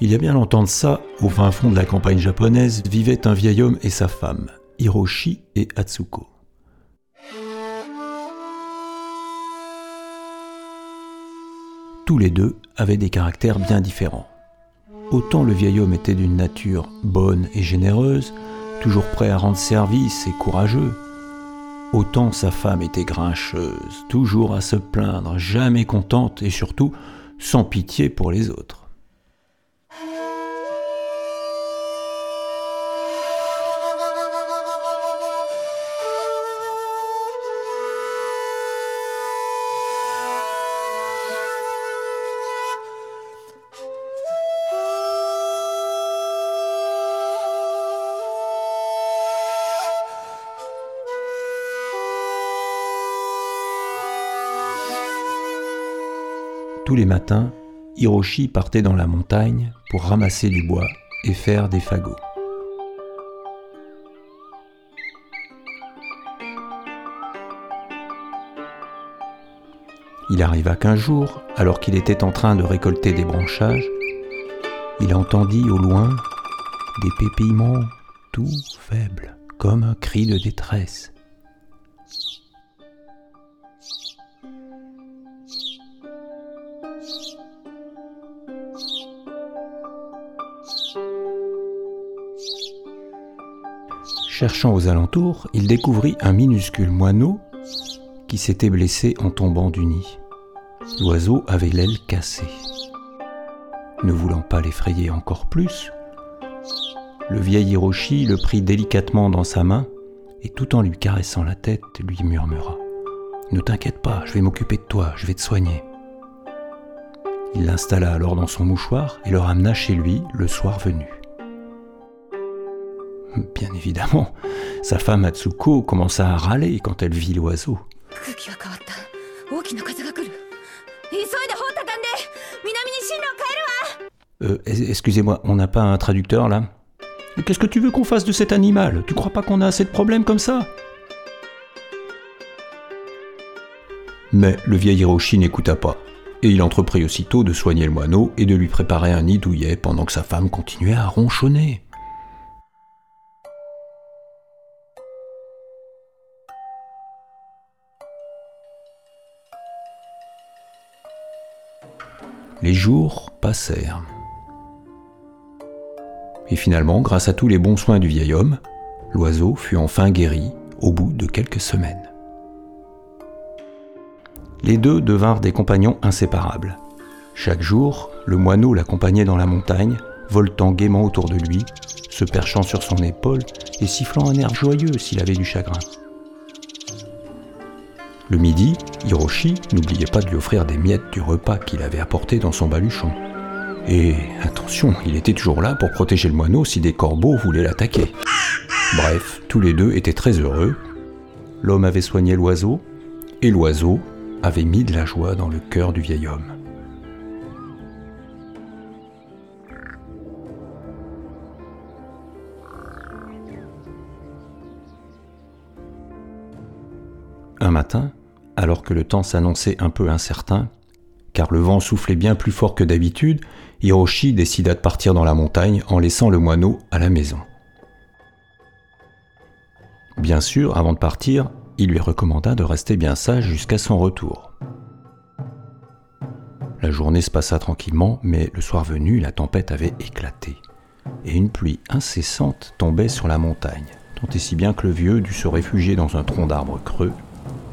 Il y a bien longtemps de ça, au fin fond de la campagne japonaise, vivaient un vieil homme et sa femme, Hiroshi et Atsuko. Tous les deux avaient des caractères bien différents. Autant le vieil homme était d'une nature bonne et généreuse, toujours prêt à rendre service et courageux, autant sa femme était grincheuse, toujours à se plaindre, jamais contente et surtout sans pitié pour les autres. Tous les matins, Hiroshi partait dans la montagne pour ramasser du bois et faire des fagots. Il arriva qu'un jour, alors qu'il était en train de récolter des branchages, il entendit au loin des pépillements tout faibles, comme un cri de détresse. Cherchant aux alentours, il découvrit un minuscule moineau qui s'était blessé en tombant du nid. L'oiseau avait l'aile cassée. Ne voulant pas l'effrayer encore plus, le vieil Hiroshi le prit délicatement dans sa main et tout en lui caressant la tête, lui murmura ⁇ Ne t'inquiète pas, je vais m'occuper de toi, je vais te soigner ⁇ Il l'installa alors dans son mouchoir et le ramena chez lui le soir venu. Bien évidemment, sa femme Atsuko commença à râler quand elle vit l'oiseau. Euh, excusez-moi, on n'a pas un traducteur là? Qu'est-ce que tu veux qu'on fasse de cet animal? Tu crois pas qu'on a assez de problèmes comme ça? Mais le vieil Hiroshi n'écouta pas, et il entreprit aussitôt de soigner le moineau et de lui préparer un nid douillet pendant que sa femme continuait à ronchonner. Les jours passèrent. Et finalement, grâce à tous les bons soins du vieil homme, l'oiseau fut enfin guéri au bout de quelques semaines. Les deux devinrent des compagnons inséparables. Chaque jour, le moineau l'accompagnait dans la montagne, voltant gaiement autour de lui, se perchant sur son épaule et sifflant un air joyeux s'il avait du chagrin. Le midi, Hiroshi n'oubliait pas de lui offrir des miettes du repas qu'il avait apporté dans son baluchon. Et attention, il était toujours là pour protéger le moineau si des corbeaux voulaient l'attaquer. Bref, tous les deux étaient très heureux. L'homme avait soigné l'oiseau, et l'oiseau avait mis de la joie dans le cœur du vieil homme. Un matin, alors que le temps s'annonçait un peu incertain, car le vent soufflait bien plus fort que d'habitude, Hiroshi décida de partir dans la montagne en laissant le moineau à la maison. Bien sûr, avant de partir, il lui recommanda de rester bien sage jusqu'à son retour. La journée se passa tranquillement, mais le soir venu, la tempête avait éclaté, et une pluie incessante tombait sur la montagne, tant et si bien que le vieux dut se réfugier dans un tronc d'arbre creux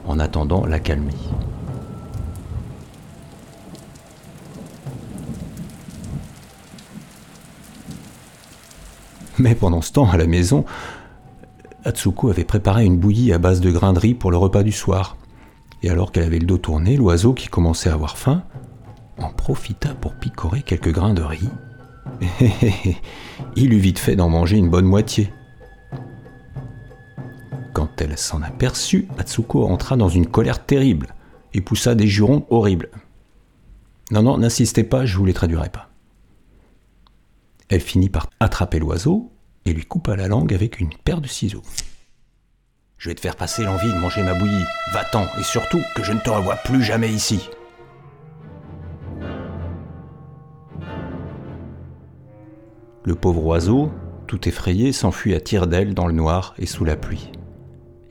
en attendant l'accalmie. Mais pendant ce temps, à la maison, Atsuko avait préparé une bouillie à base de grains de riz pour le repas du soir. Et alors qu'elle avait le dos tourné, l'oiseau, qui commençait à avoir faim, en profita pour picorer quelques grains de riz. Il eut vite fait d'en manger une bonne moitié. Quand elle s'en aperçut, Atsuko entra dans une colère terrible et poussa des jurons horribles. Non, non, n'insistez pas, je vous les traduirai pas. Elle finit par attraper l'oiseau et lui coupa la langue avec une paire de ciseaux. Je vais te faire passer l'envie de manger ma bouillie. Va-t'en et surtout que je ne te revois plus jamais ici. Le pauvre oiseau, tout effrayé, s'enfuit à tire d'aile dans le noir et sous la pluie.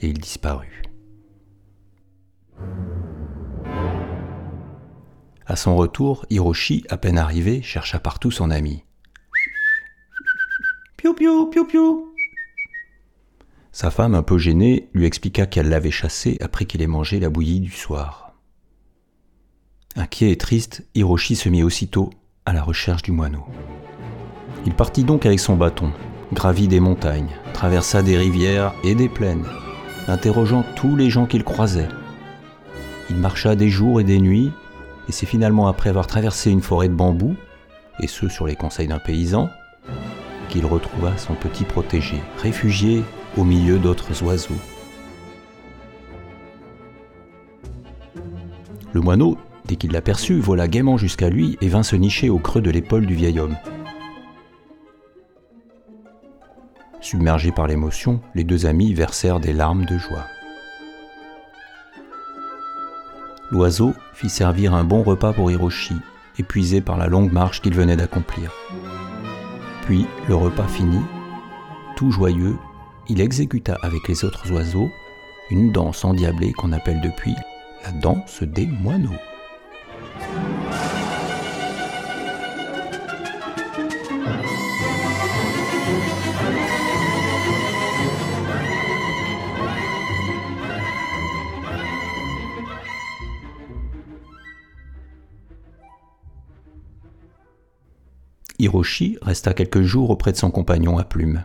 Et il disparut. À son retour, Hiroshi, à peine arrivé, chercha partout son ami. Piou piou, piou piou. Sa femme, un peu gênée, lui expliqua qu'elle l'avait chassé après qu'il ait mangé la bouillie du soir. Inquiet et triste, Hiroshi se mit aussitôt à la recherche du moineau. Il partit donc avec son bâton, gravit des montagnes, traversa des rivières et des plaines, interrogeant tous les gens qu'il croisait. Il marcha des jours et des nuits, et c'est finalement après avoir traversé une forêt de bambous, et ce sur les conseils d'un paysan, qu'il retrouva son petit protégé, réfugié au milieu d'autres oiseaux. Le moineau, dès qu'il l'aperçut, vola gaiement jusqu'à lui et vint se nicher au creux de l'épaule du vieil homme. Submergés par l'émotion, les deux amis versèrent des larmes de joie. L'oiseau fit servir un bon repas pour Hiroshi, épuisé par la longue marche qu'il venait d'accomplir. Puis, le repas fini, tout joyeux, il exécuta avec les autres oiseaux une danse endiablée qu'on appelle depuis la danse des moineaux. Hiroshi resta quelques jours auprès de son compagnon à plume,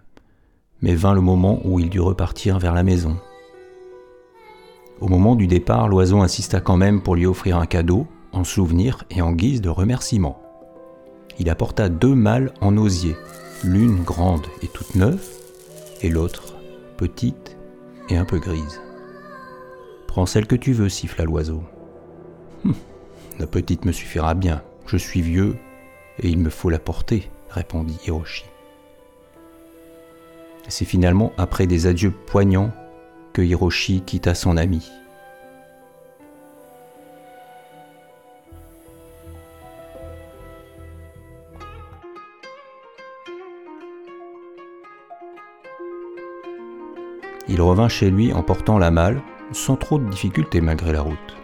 mais vint le moment où il dut repartir vers la maison. Au moment du départ, l'oiseau insista quand même pour lui offrir un cadeau, en souvenir et en guise de remerciement. Il apporta deux mâles en osier, l'une grande et toute neuve, et l'autre petite et un peu grise. Prends celle que tu veux, siffla l'oiseau. Hum, la petite me suffira bien, je suis vieux et il me faut la porter, répondit Hiroshi. C'est finalement après des adieux poignants que Hiroshi quitta son ami. Il revint chez lui en portant la malle, sans trop de difficultés malgré la route.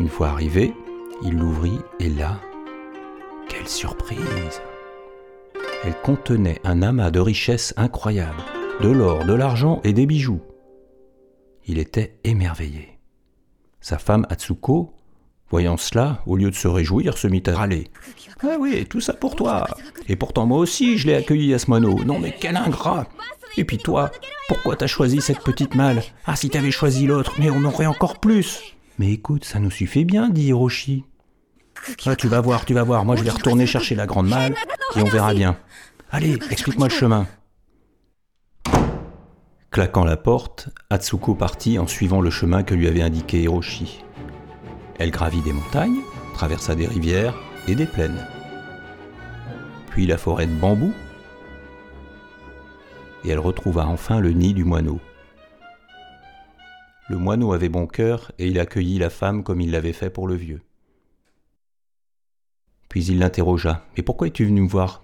Une fois arrivé, il l'ouvrit et là, quelle surprise Elle contenait un amas de richesses incroyables, de l'or, de l'argent et des bijoux. Il était émerveillé. Sa femme Atsuko, voyant cela, au lieu de se réjouir, se mit à râler. Ah oui, tout ça pour toi. Et pourtant moi aussi je l'ai accueilli à ce mono. Non mais quel ingrat Et puis toi, pourquoi t'as choisi cette petite malle? Ah si t'avais choisi l'autre, mais on aurait encore plus Mais écoute, ça nous suffit bien, dit Hiroshi. Ah, tu vas voir, tu vas voir. Moi, je vais retourner chercher la grande malle et on verra bien. Allez, explique-moi le chemin. Claquant la porte, Atsuko partit en suivant le chemin que lui avait indiqué Hiroshi. Elle gravit des montagnes, traversa des rivières et des plaines. Puis la forêt de bambous. Et elle retrouva enfin le nid du moineau. Le moineau avait bon cœur et il accueillit la femme comme il l'avait fait pour le vieux. Puis il l'interrogea. Mais pourquoi es-tu venu me voir?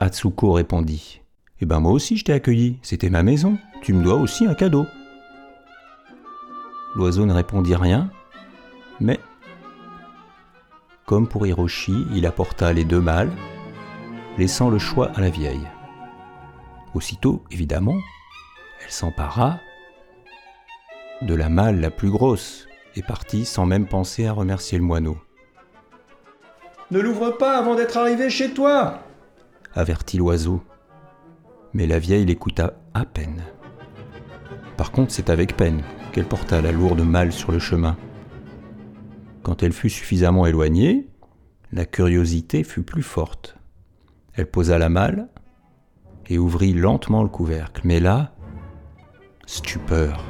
Atsuko répondit. Eh ben moi aussi je t'ai accueilli, c'était ma maison, tu me dois aussi un cadeau. L'oiseau ne répondit rien, mais, comme pour Hiroshi, il apporta les deux mâles, laissant le choix à la vieille. Aussitôt, évidemment, elle s'empara de la malle la plus grosse et partit sans même penser à remercier le moineau. Ne l'ouvre pas avant d'être arrivé chez toi avertit l'oiseau. Mais la vieille l'écouta à peine. Par contre, c'est avec peine qu'elle porta la lourde malle sur le chemin. Quand elle fut suffisamment éloignée, la curiosité fut plus forte. Elle posa la malle et ouvrit lentement le couvercle. Mais là, stupeur.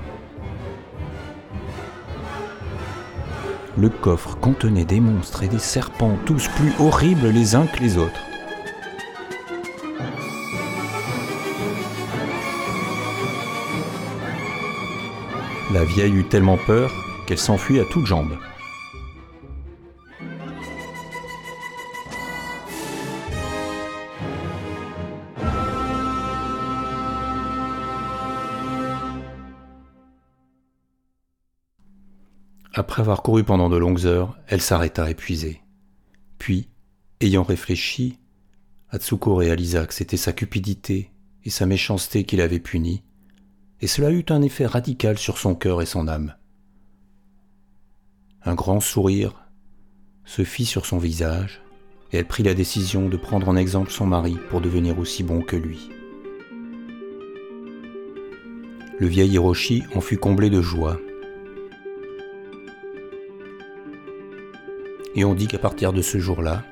Le coffre contenait des monstres et des serpents, tous plus horribles les uns que les autres. La vieille eut tellement peur qu'elle s'enfuit à toutes jambes. Après avoir couru pendant de longues heures, elle s'arrêta épuisée. Puis, ayant réfléchi, Atsuko réalisa que c'était sa cupidité et sa méchanceté qui l'avaient puni, et cela eut un effet radical sur son cœur et son âme. Un grand sourire se fit sur son visage, et elle prit la décision de prendre en exemple son mari pour devenir aussi bon que lui. Le vieil Hiroshi en fut comblé de joie et on dit qu'à partir de ce jour-là,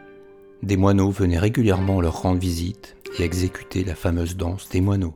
des moineaux venaient régulièrement leur rendre visite et exécuter la fameuse danse des moineaux.